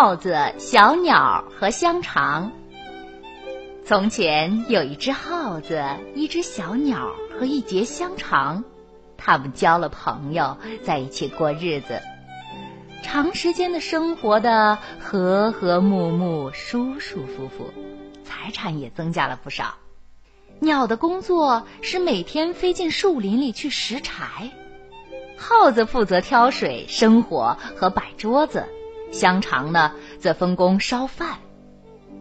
耗子、小鸟和香肠。从前有一只耗子、一只小鸟和一节香肠，他们交了朋友，在一起过日子，长时间的生活的和和睦睦、舒舒服服，财产也增加了不少。鸟的工作是每天飞进树林里去拾柴，耗子负责挑水、生火和摆桌子，香肠呢则分工烧饭。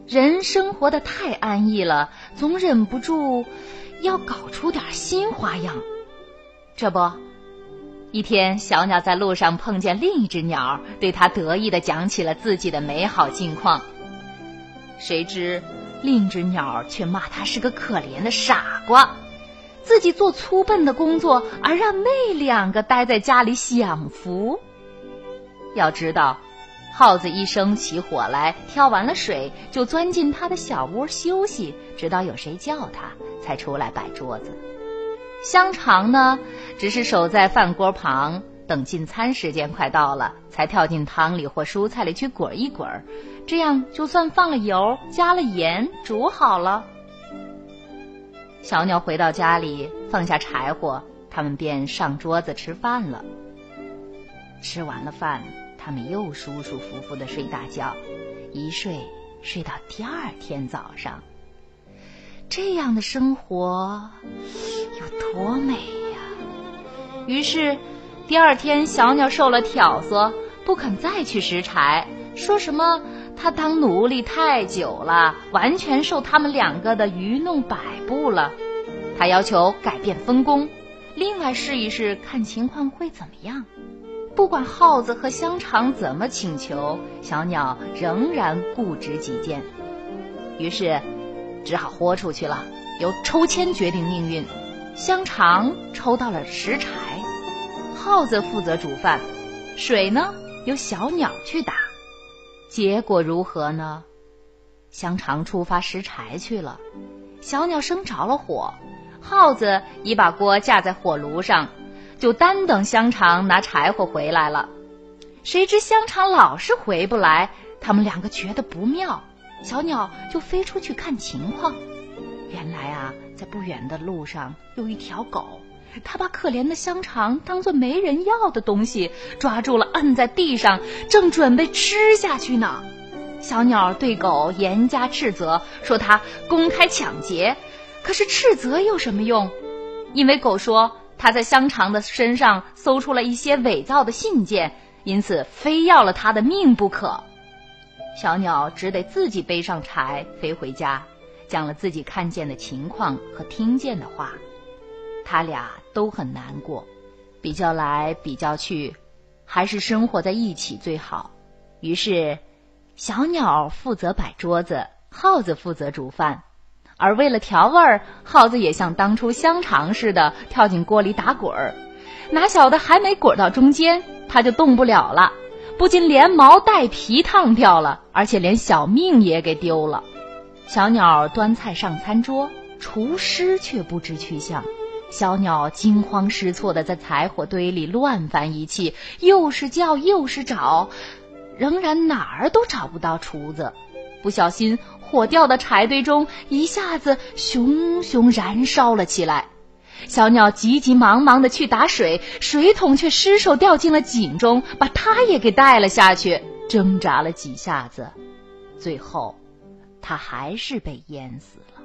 人生活的太安逸了，总忍不住要搞出点新花样。这不，一天小鸟在路上碰见另一只鸟，对它得意的讲起了自己的美好近况。谁知另一只鸟却骂它是个可怜的傻瓜，自己做粗笨的工作，而让那两个待在家里享福。要知道。耗子一生起火来，挑完了水就钻进他的小窝休息，直到有谁叫他才出来摆桌子。香肠呢，只是守在饭锅旁，等进餐时间快到了，才跳进汤里或蔬菜里去滚一滚，这样就算放了油、加了盐，煮好了。小鸟回到家里，放下柴火，他们便上桌子吃饭了。吃完了饭。他们又舒舒服服的睡大觉，一睡睡到第二天早上。这样的生活有多美呀！于是，第二天小鸟受了挑唆，不肯再去拾柴，说什么他当奴隶太久了，完全受他们两个的愚弄摆布了。他要求改变分工，另外试一试，看情况会怎么样。不管耗子和香肠怎么请求，小鸟仍然固执己见。于是，只好豁出去了，由抽签决定命运。香肠抽到了拾柴，耗子负责煮饭，水呢由小鸟去打。结果如何呢？香肠出发拾柴去了，小鸟生着了火，耗子已把锅架在火炉上。就单等香肠拿柴火回来了，谁知香肠老是回不来，他们两个觉得不妙，小鸟就飞出去看情况。原来啊，在不远的路上有一条狗，它把可怜的香肠当做没人要的东西，抓住了摁在地上，正准备吃下去呢。小鸟对狗严加斥责，说它公开抢劫。可是斥责有什么用？因为狗说。他在香肠的身上搜出了一些伪造的信件，因此非要了他的命不可。小鸟只得自己背上柴飞回家，讲了自己看见的情况和听见的话。他俩都很难过，比较来比较去，还是生活在一起最好。于是，小鸟负责摆桌子，耗子负责煮饭。而为了调味儿，耗子也像当初香肠似的跳进锅里打滚儿，哪晓得还没滚到中间，它就动不了了，不仅连毛带皮烫掉了，而且连小命也给丢了。小鸟端菜上餐桌，厨师却不知去向。小鸟惊慌失措地在柴火堆里乱翻一气，又是叫又是找，仍然哪儿都找不到厨子。不小心。火掉到柴堆中一下子熊熊燃烧了起来，小鸟急急忙忙的去打水，水桶却失手掉进了井中，把它也给带了下去。挣扎了几下子，最后，它还是被淹死了。